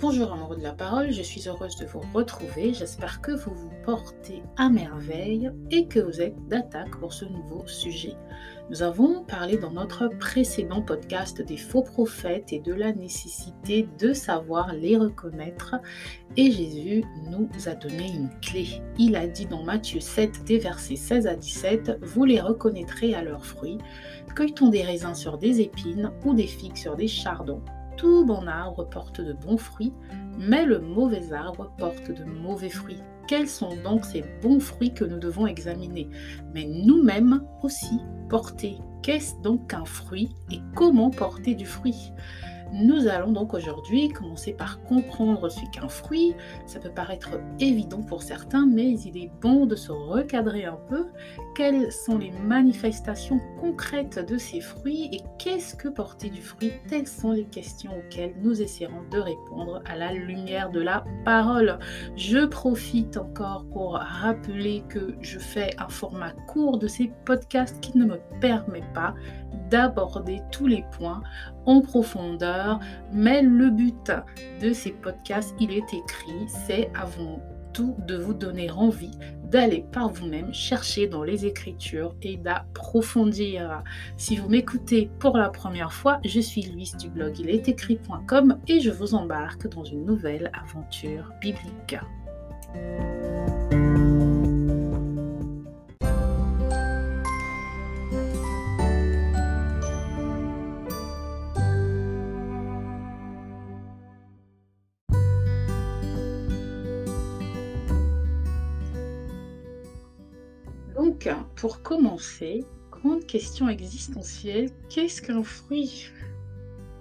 Bonjour amoureux de la parole, je suis heureuse de vous retrouver. J'espère que vous vous portez à merveille et que vous êtes d'attaque pour ce nouveau sujet. Nous avons parlé dans notre précédent podcast des faux prophètes et de la nécessité de savoir les reconnaître. Et Jésus nous a donné une clé. Il a dit dans Matthieu 7, des versets 16 à 17, Vous les reconnaîtrez à leurs fruits. Cueille-t-on des raisins sur des épines ou des figues sur des chardons? Tout bon arbre porte de bons fruits, mais le mauvais arbre porte de mauvais fruits. Quels sont donc ces bons fruits que nous devons examiner? Mais nous-mêmes aussi porter. Qu'est-ce donc qu'un fruit et comment porter du fruit? Nous allons donc aujourd'hui commencer par comprendre ce qu'un fruit. Ça peut paraître évident pour certains, mais il est bon de se recadrer un peu. Quelles sont les manifestations concrètes de ces fruits et qu'est-ce que porter du fruit? Telles sont les questions auxquelles nous essaierons de répondre à la lumière de la parole. Je profite encore pour rappeler que je fais un format court de ces podcasts qui ne me permet pas d'aborder tous les points en profondeur, mais le but de ces podcasts, il est écrit, c'est avant tout de vous donner envie d'aller par vous-même chercher dans les écritures et d'approfondir. Si vous m'écoutez pour la première fois, je suis Louise du blog il est écrit.com et je vous embarque dans une nouvelle aventure biblique. Pour commencer, grande question existentielle, qu'est-ce qu'un fruit?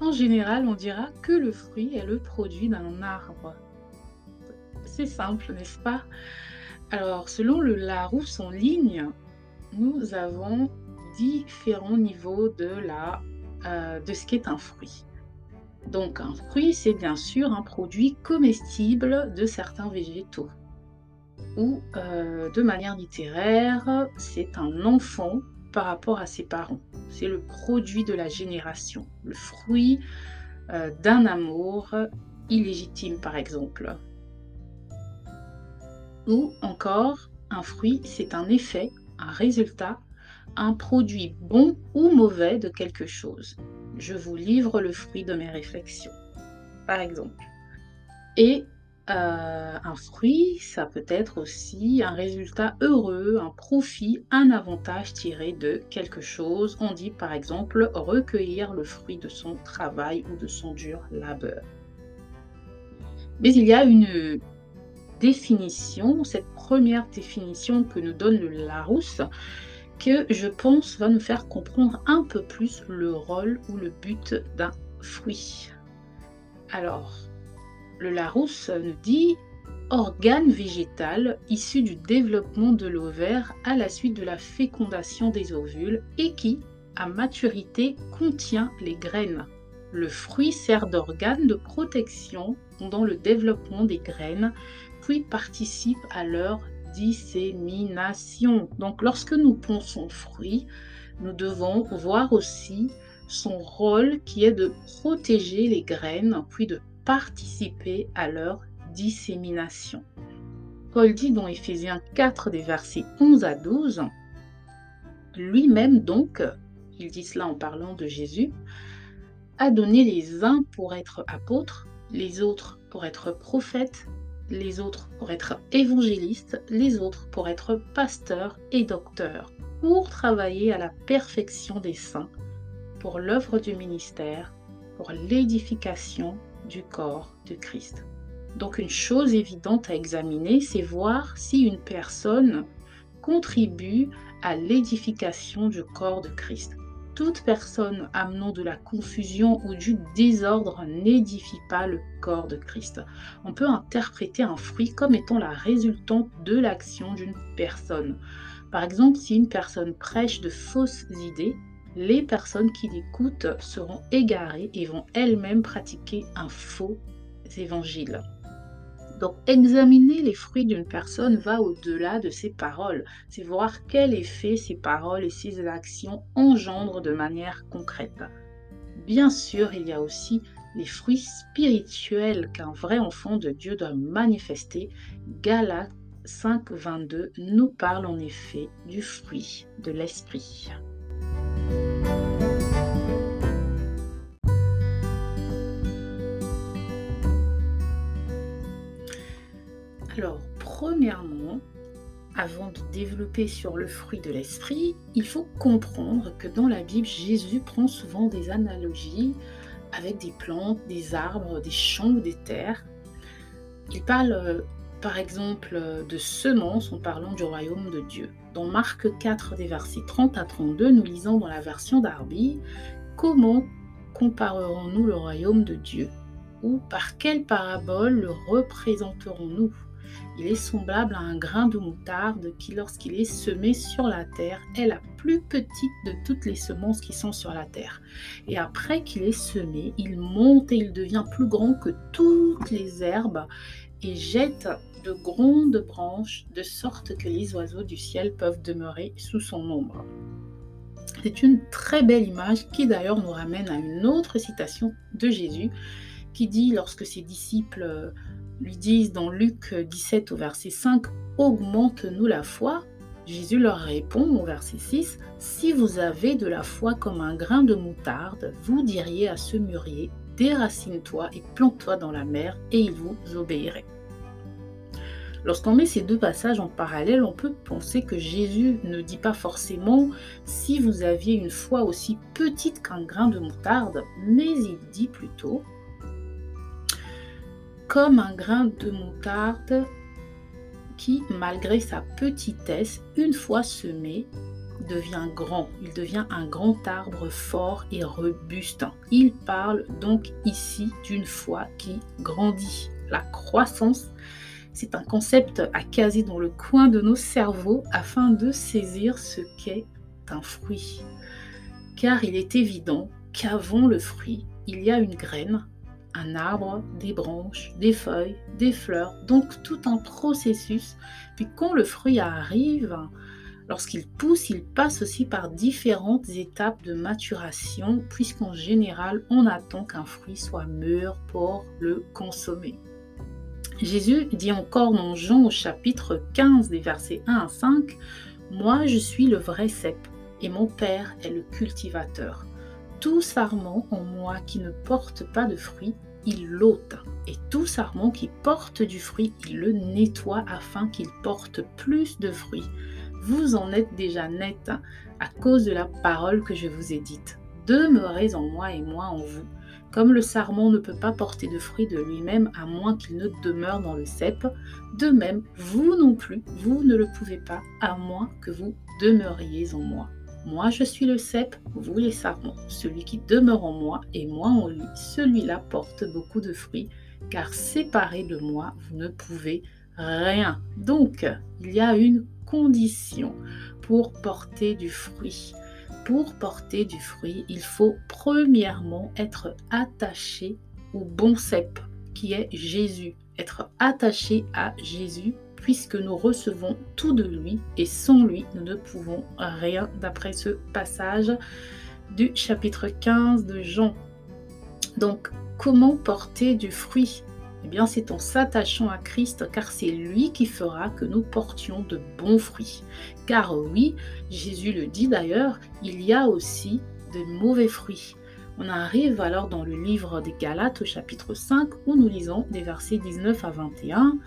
En général, on dira que le fruit est le produit d'un arbre. C'est simple, n'est-ce pas? Alors, selon le Larousse en ligne, nous avons différents niveaux euh, de ce qu'est un fruit. Donc, un fruit, c'est bien sûr un produit comestible de certains végétaux ou euh, de manière littéraire, c'est un enfant par rapport à ses parents. C'est le produit de la génération, le fruit euh, d'un amour illégitime par exemple. Ou encore, un fruit, c'est un effet, un résultat, un produit bon ou mauvais de quelque chose. Je vous livre le fruit de mes réflexions, par exemple. Et euh, un fruit, ça peut être aussi un résultat heureux, un profit, un avantage tiré de quelque chose. On dit par exemple recueillir le fruit de son travail ou de son dur labeur. Mais il y a une définition, cette première définition que nous donne le Larousse, que je pense va nous faire comprendre un peu plus le rôle ou le but d'un fruit. Alors, le Larousse nous dit organe végétal issu du développement de l'ovaire à la suite de la fécondation des ovules et qui, à maturité, contient les graines. Le fruit sert d'organe de protection dans le développement des graines, puis participe à leur dissémination. Donc lorsque nous pensons fruit, nous devons voir aussi son rôle qui est de protéger les graines, puis de participer à leur dissémination. Paul dit dans Éphésiens 4 des versets 11 à 12, lui-même donc, il dit cela en parlant de Jésus, a donné les uns pour être apôtres, les autres pour être prophètes, les autres pour être évangélistes, les autres pour être pasteurs et docteurs, pour travailler à la perfection des saints, pour l'œuvre du ministère, pour l'édification du corps de Christ. Donc une chose évidente à examiner, c'est voir si une personne contribue à l'édification du corps de Christ. Toute personne amenant de la confusion ou du désordre n'édifie pas le corps de Christ. On peut interpréter un fruit comme étant la résultante de l'action d'une personne. Par exemple, si une personne prêche de fausses idées, les personnes qui l'écoutent seront égarées et vont elles-mêmes pratiquer un faux évangile. Donc examiner les fruits d'une personne va au-delà de ses paroles. C'est voir quel effet ses paroles et ses actions engendrent de manière concrète. Bien sûr, il y a aussi les fruits spirituels qu'un vrai enfant de Dieu doit manifester, Galates 5, 22 nous parle en effet du fruit de l'esprit. Alors, premièrement, avant de développer sur le fruit de l'esprit, il faut comprendre que dans la Bible, Jésus prend souvent des analogies avec des plantes, des arbres, des champs ou des terres. Il parle euh, par exemple de semences en parlant du royaume de Dieu. Dans Marc 4 des versets 30 à 32, nous lisons dans la version d'Arby Comment comparerons-nous le royaume de Dieu Ou par quelle parabole le représenterons-nous? Il est semblable à un grain de moutarde qui, lorsqu'il est semé sur la terre, est la plus petite de toutes les semences qui sont sur la terre. Et après qu'il est semé, il monte et il devient plus grand que toutes les herbes et jette de grandes branches de sorte que les oiseaux du ciel peuvent demeurer sous son ombre. C'est une très belle image qui d'ailleurs nous ramène à une autre citation de Jésus qui dit lorsque ses disciples lui disent dans Luc 17 au verset 5, Augmente-nous la foi. Jésus leur répond au verset 6, Si vous avez de la foi comme un grain de moutarde, vous diriez à ce mûrier, Déracine-toi et plante-toi dans la mer, et il vous obéirait. Lorsqu'on met ces deux passages en parallèle, on peut penser que Jésus ne dit pas forcément si vous aviez une foi aussi petite qu'un grain de moutarde, mais il dit plutôt comme un grain de moutarde qui, malgré sa petitesse, une fois semé, devient grand. Il devient un grand arbre fort et robuste. Il parle donc ici d'une foi qui grandit. La croissance, c'est un concept à caser dans le coin de nos cerveaux afin de saisir ce qu'est un fruit. Car il est évident qu'avant le fruit, il y a une graine, un arbre, des branches, des feuilles, des fleurs, donc tout un processus. Puis quand le fruit arrive, lorsqu'il pousse, il passe aussi par différentes étapes de maturation, puisqu'en général, on attend qu'un fruit soit mûr pour le consommer. Jésus dit encore dans Jean au chapitre 15 des versets 1 à 5, Moi je suis le vrai cep, et mon Père est le cultivateur. Tout sarment en moi qui ne porte pas de fruit, il l'ôte. Et tout sarment qui porte du fruit, il le nettoie afin qu'il porte plus de fruits. Vous en êtes déjà net à cause de la parole que je vous ai dite. Demeurez en moi et moi en vous. Comme le sarment ne peut pas porter de fruits de lui-même à moins qu'il ne demeure dans le cep, de même, vous non plus, vous ne le pouvez pas à moins que vous demeuriez en moi. Moi je suis le cep, vous les sarments. Celui qui demeure en moi et moi en lui, celui-là porte beaucoup de fruits, car séparé de moi, vous ne pouvez rien. Donc, il y a une condition pour porter du fruit. Pour porter du fruit, il faut premièrement être attaché au bon cep, qui est Jésus. Être attaché à Jésus puisque nous recevons tout de lui et sans lui, nous ne pouvons rien d'après ce passage du chapitre 15 de Jean. Donc, comment porter du fruit? Eh bien, c'est en s'attachant à Christ, car c'est lui qui fera que nous portions de bons fruits. Car oui, Jésus le dit d'ailleurs, il y a aussi de mauvais fruits. On arrive alors dans le livre des Galates au chapitre 5 où nous lisons des versets 19 à 21.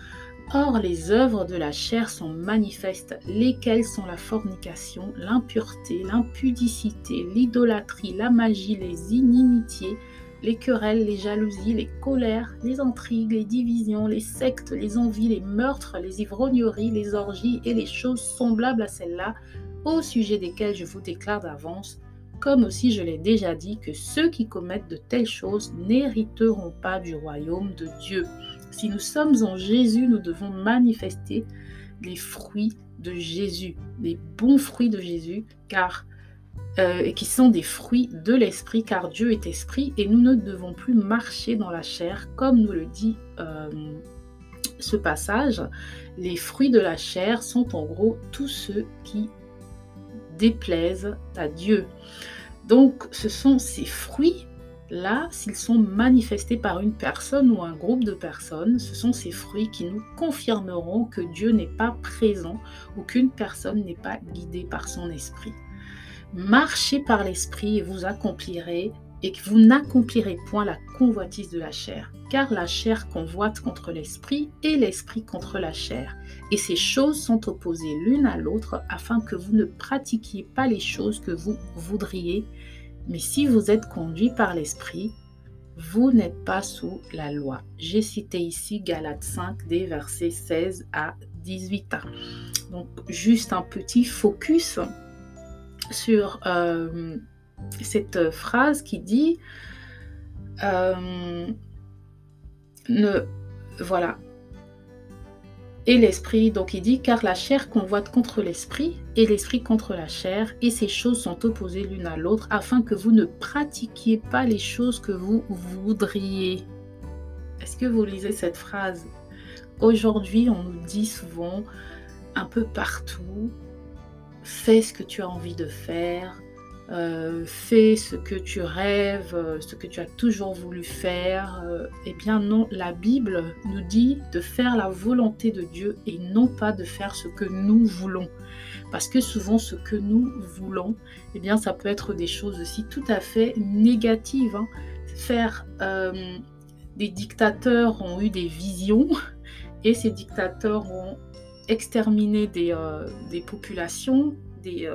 Or, les œuvres de la chair sont manifestes, lesquelles sont la fornication, l'impureté, l'impudicité, l'idolâtrie, la magie, les inimitiés, les querelles, les jalousies, les colères, les intrigues, les divisions, les sectes, les envies, les meurtres, les ivrogneries, les orgies et les choses semblables à celles-là, au sujet desquelles je vous déclare d'avance, comme aussi je l'ai déjà dit, que ceux qui commettent de telles choses n'hériteront pas du royaume de Dieu. Si nous sommes en Jésus, nous devons manifester les fruits de Jésus, les bons fruits de Jésus, car euh, qui sont des fruits de l'esprit, car Dieu est esprit et nous ne devons plus marcher dans la chair, comme nous le dit euh, ce passage. Les fruits de la chair sont en gros tous ceux qui déplaisent à Dieu. Donc ce sont ces fruits Là, s'ils sont manifestés par une personne ou un groupe de personnes, ce sont ces fruits qui nous confirmeront que Dieu n'est pas présent ou qu'une personne n'est pas guidée par son esprit. Marchez par l'esprit et vous accomplirez et que vous n'accomplirez point la convoitise de la chair, car la chair convoite contre l'esprit et l'esprit contre la chair. Et ces choses sont opposées l'une à l'autre afin que vous ne pratiquiez pas les choses que vous voudriez. Mais si vous êtes conduit par l'esprit, vous n'êtes pas sous la loi. J'ai cité ici Galates 5 des versets 16 à 18. Donc juste un petit focus sur euh, cette phrase qui dit euh, ne voilà et l'esprit. Donc il dit car la chair convoite contre l'esprit et l'esprit contre la chair et ces choses sont opposées l'une à l'autre afin que vous ne pratiquiez pas les choses que vous voudriez. Est-ce que vous lisez cette phrase? Aujourd'hui on nous dit souvent un peu partout fais ce que tu as envie de faire euh, fais ce que tu rêves, euh, ce que tu as toujours voulu faire. Euh, eh bien non, la Bible nous dit de faire la volonté de Dieu et non pas de faire ce que nous voulons. Parce que souvent ce que nous voulons, eh bien ça peut être des choses aussi tout à fait négatives. Hein. Faire des dictateurs ont eu des visions et ces dictateurs ont exterminé des, des populations, des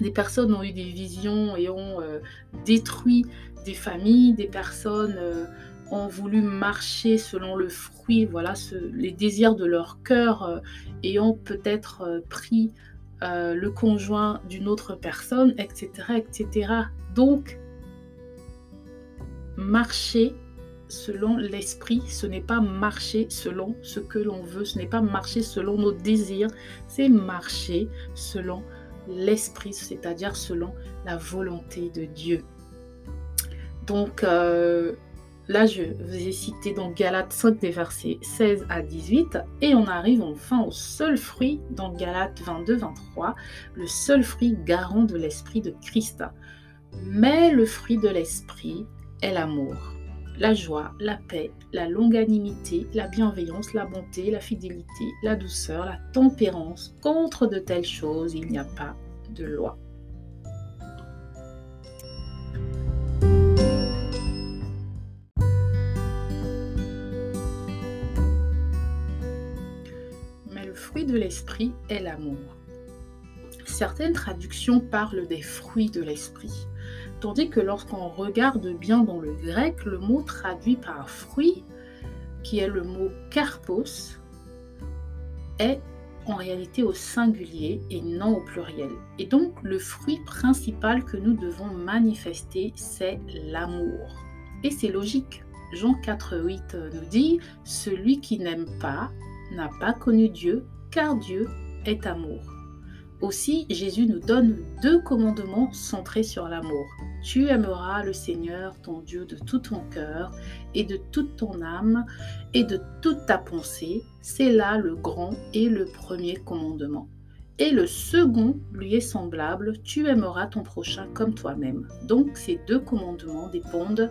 des personnes ont eu des visions et ont euh, détruit des familles, des personnes euh, ont voulu marcher selon le fruit, voilà, les désirs de leur cœur euh, et ont peut-être pris le conjoint d'une autre personne, etc., etc. Donc, marcher selon l'esprit, ce n'est pas marcher selon ce que l'on veut, ce n'est pas marcher selon nos désirs, c'est marcher selon l'esprit, c'est-à-dire selon la volonté de Dieu. Donc euh, là, je vous ai cité dans Galates 5 des versets 16 à 18 et on arrive enfin au seul fruit dans Galates 22-23, le seul fruit garant de l'esprit de Christ. Mais le fruit de l'esprit est l'amour la joie, la paix, la longanimité, la bienveillance, la bonté, la fidélité, la douceur, la tempérance. Contre de telles choses, il n'y a pas de loi. Mais le fruit de l'esprit est l'amour. Certaines traductions parlent des fruits de l'esprit. Tandis que lorsqu'on regarde bien dans le grec, le mot traduit par fruit, qui est le mot karpos, est en réalité au singulier et non au pluriel. Et donc le fruit principal que nous devons manifester, c'est l'amour. Et c'est logique. Jean 4.8 nous dit, Celui qui n'aime pas n'a pas connu Dieu, car Dieu est amour. Aussi, Jésus nous donne deux commandements centrés sur l'amour. Tu aimeras le Seigneur, ton Dieu, de tout ton cœur et de toute ton âme et de toute ta pensée. C'est là le grand et le premier commandement. Et le second lui est semblable, tu aimeras ton prochain comme toi-même. Donc ces deux commandements dépendent,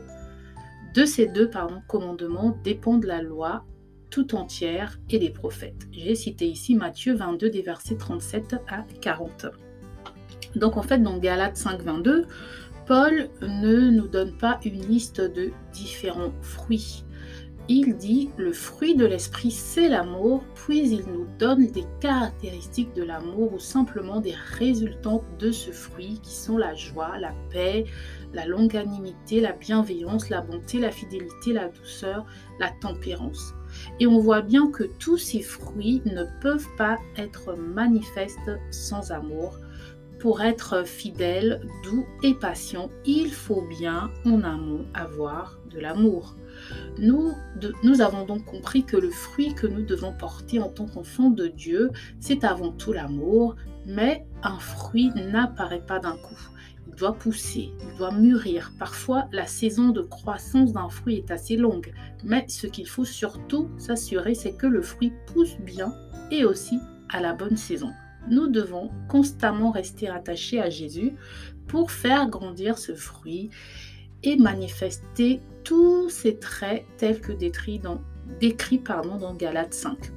de ces deux commandements dépendent la loi tout entière et les prophètes. J'ai cité ici Matthieu 22 des versets 37 à 40. Donc en fait dans Galates 5 22, Paul ne nous donne pas une liste de différents fruits. Il dit le fruit de l'esprit c'est l'amour, puis il nous donne des caractéristiques de l'amour ou simplement des résultats de ce fruit qui sont la joie, la paix, la longanimité, la bienveillance, la bonté, la fidélité, la douceur, la tempérance. Et on voit bien que tous ces fruits ne peuvent pas être manifestes sans amour. Pour être fidèle, doux et patient, il faut bien en amont avoir de l'amour. Nous, nous avons donc compris que le fruit que nous devons porter en tant qu'enfants de Dieu, c'est avant tout l'amour, mais un fruit n'apparaît pas d'un coup il doit pousser, il doit mûrir. Parfois, la saison de croissance d'un fruit est assez longue, mais ce qu'il faut surtout s'assurer, c'est que le fruit pousse bien et aussi à la bonne saison. Nous devons constamment rester attachés à Jésus pour faire grandir ce fruit et manifester tous ces traits tels que décrits dans, décrits, pardon, dans Galates 5.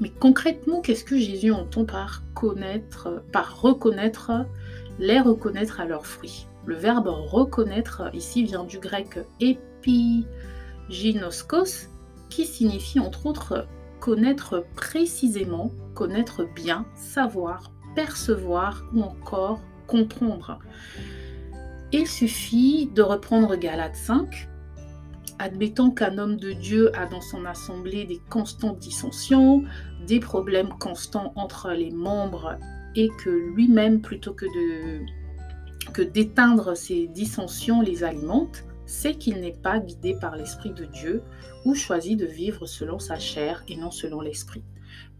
Mais concrètement, qu'est-ce que Jésus entend par connaître, par reconnaître, les reconnaître à leurs fruits Le verbe reconnaître ici vient du grec epiginoskos, qui signifie entre autres connaître précisément, connaître bien, savoir, percevoir ou encore comprendre. Il suffit de reprendre Galates 5. Admettons qu'un homme de Dieu a dans son assemblée des constantes dissensions, des problèmes constants entre les membres et que lui-même, plutôt que de que d'éteindre ces dissensions les alimente, c'est qu'il n'est pas guidé par l'Esprit de Dieu ou choisit de vivre selon sa chair et non selon l'Esprit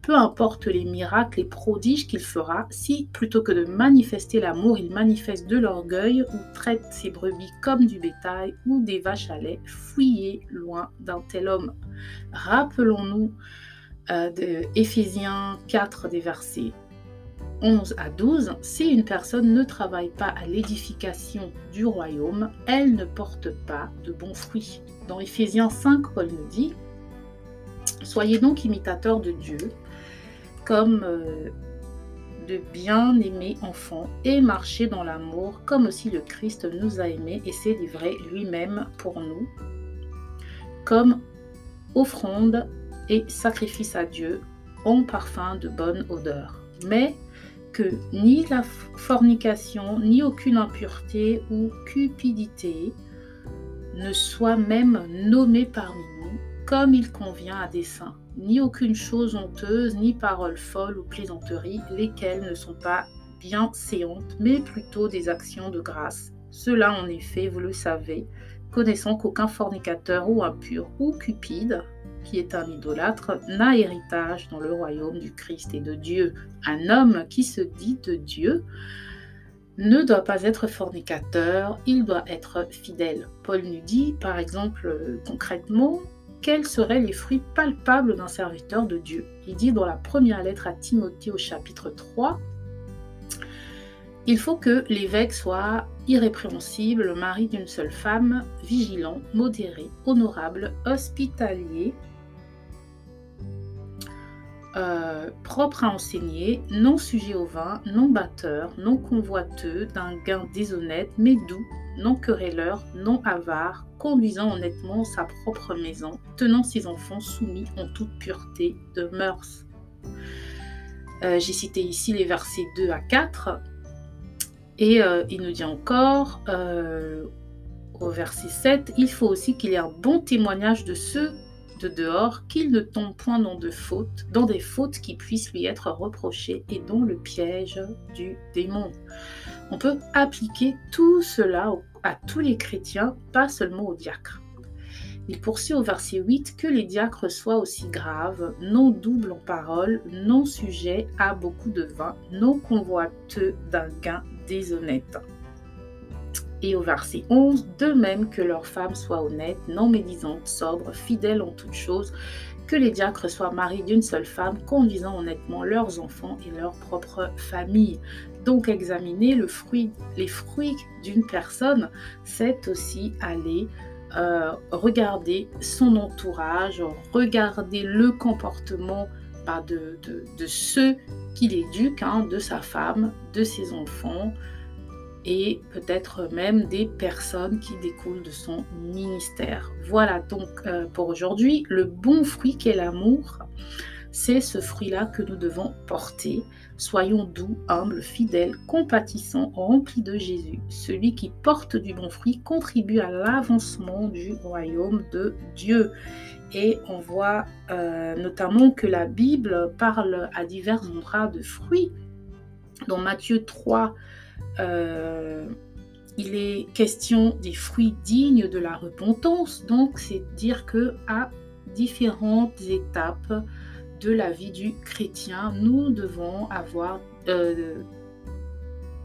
peu importe les miracles et prodiges qu'il fera, si plutôt que de manifester l'amour, il manifeste de l'orgueil ou traite ses brebis comme du bétail ou des vaches à lait, fuyez loin d'un tel homme. Rappelons-nous euh, de Éphésiens 4 des versets 11 à 12, si une personne ne travaille pas à l'édification du royaume, elle ne porte pas de bons fruits. Dans Éphésiens 5, Paul nous dit, Soyez donc imitateurs de Dieu comme euh, de bien-aimés enfants et marcher dans l'amour comme aussi le Christ nous a aimés et s'est livré lui-même pour nous comme offrande et sacrifice à Dieu en parfum de bonne odeur. Mais que ni la fornication, ni aucune impureté ou cupidité ne soit même nommée parmi nous, comme il convient à des saints ni aucune chose honteuse, ni parole folle ou plaisanterie, lesquelles ne sont pas bien séantes, mais plutôt des actions de grâce. Cela, en effet, vous le savez, connaissant qu'aucun fornicateur ou impur ou cupide, qui est un idolâtre, n'a héritage dans le royaume du Christ et de Dieu. Un homme qui se dit de Dieu ne doit pas être fornicateur, il doit être fidèle. Paul nous dit, par exemple, concrètement, quels seraient les fruits palpables d'un serviteur de Dieu? Il dit dans la première lettre à Timothée au chapitre 3, il faut que l'évêque soit irrépréhensible, mari d'une seule femme, vigilant, modéré, honorable, hospitalier, euh, propre à enseigner, non sujet au vin, non batteur, non convoiteux, d'un gain déshonnête, mais doux, non querelleur, non avare, conduisant honnêtement sa propre maison, tenant ses enfants soumis en toute pureté de mœurs. Euh, j'ai cité ici les versets 2 à 4. Et euh, il nous dit encore, au verset 7, il faut aussi qu'il y ait un bon témoignage de ceux de dehors, qu'il ne tombe point dans, de fautes, dans des fautes qui puissent lui être reprochées et dont le piège du démon. On peut appliquer tout cela à tous les chrétiens, pas seulement aux diacres. Il poursuit au verset 8 que les diacres soient aussi graves, non doubles en parole, non sujets à beaucoup de vin, non convoiteux d'un gain déshonnête. Et au verset 11, de même que leurs femmes soient honnêtes, non médisantes, sobres, fidèles en toutes choses, que les diacres soient maris d'une seule femme, conduisant honnêtement leurs enfants et leur propre famille. Donc examiner les fruits d'une personne, c'est aussi aller euh, regarder son entourage, regarder le comportement bah, de, de, ceux qu'il éduque, hein, de sa femme, de ses enfants, et peut-être même des personnes qui découlent de son ministère. Voilà donc euh, pour aujourd'hui le bon fruit qu'est l'amour. C'est ce fruit-là que nous devons porter. Soyons doux, humbles, fidèles, compatissants, remplis de Jésus. Celui qui porte du bon fruit contribue à l'avancement du royaume de Dieu. Et on voit euh, notamment que la Bible parle à divers endroits de fruits. Dans Matthieu 3, euh, il est question des fruits dignes de la repentance, donc c'est dire que à différentes étapes de la vie du chrétien, nous devons avoir euh,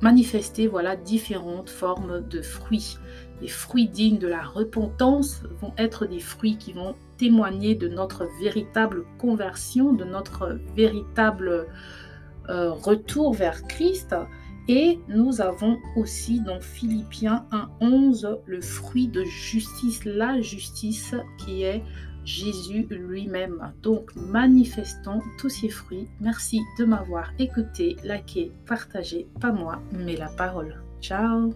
manifesté différentes formes de fruits. Les fruits dignes de la repentance vont être des fruits qui vont témoigner de notre véritable conversion, de notre véritable euh, retour vers Christ Et nous avons aussi dans Philippiens 1.11 le fruit de justice, la justice qui est Jésus lui-même. Donc manifestons tous ces fruits. Merci de m'avoir écouté, liké, partagé, pas moi, mais la parole. Ciao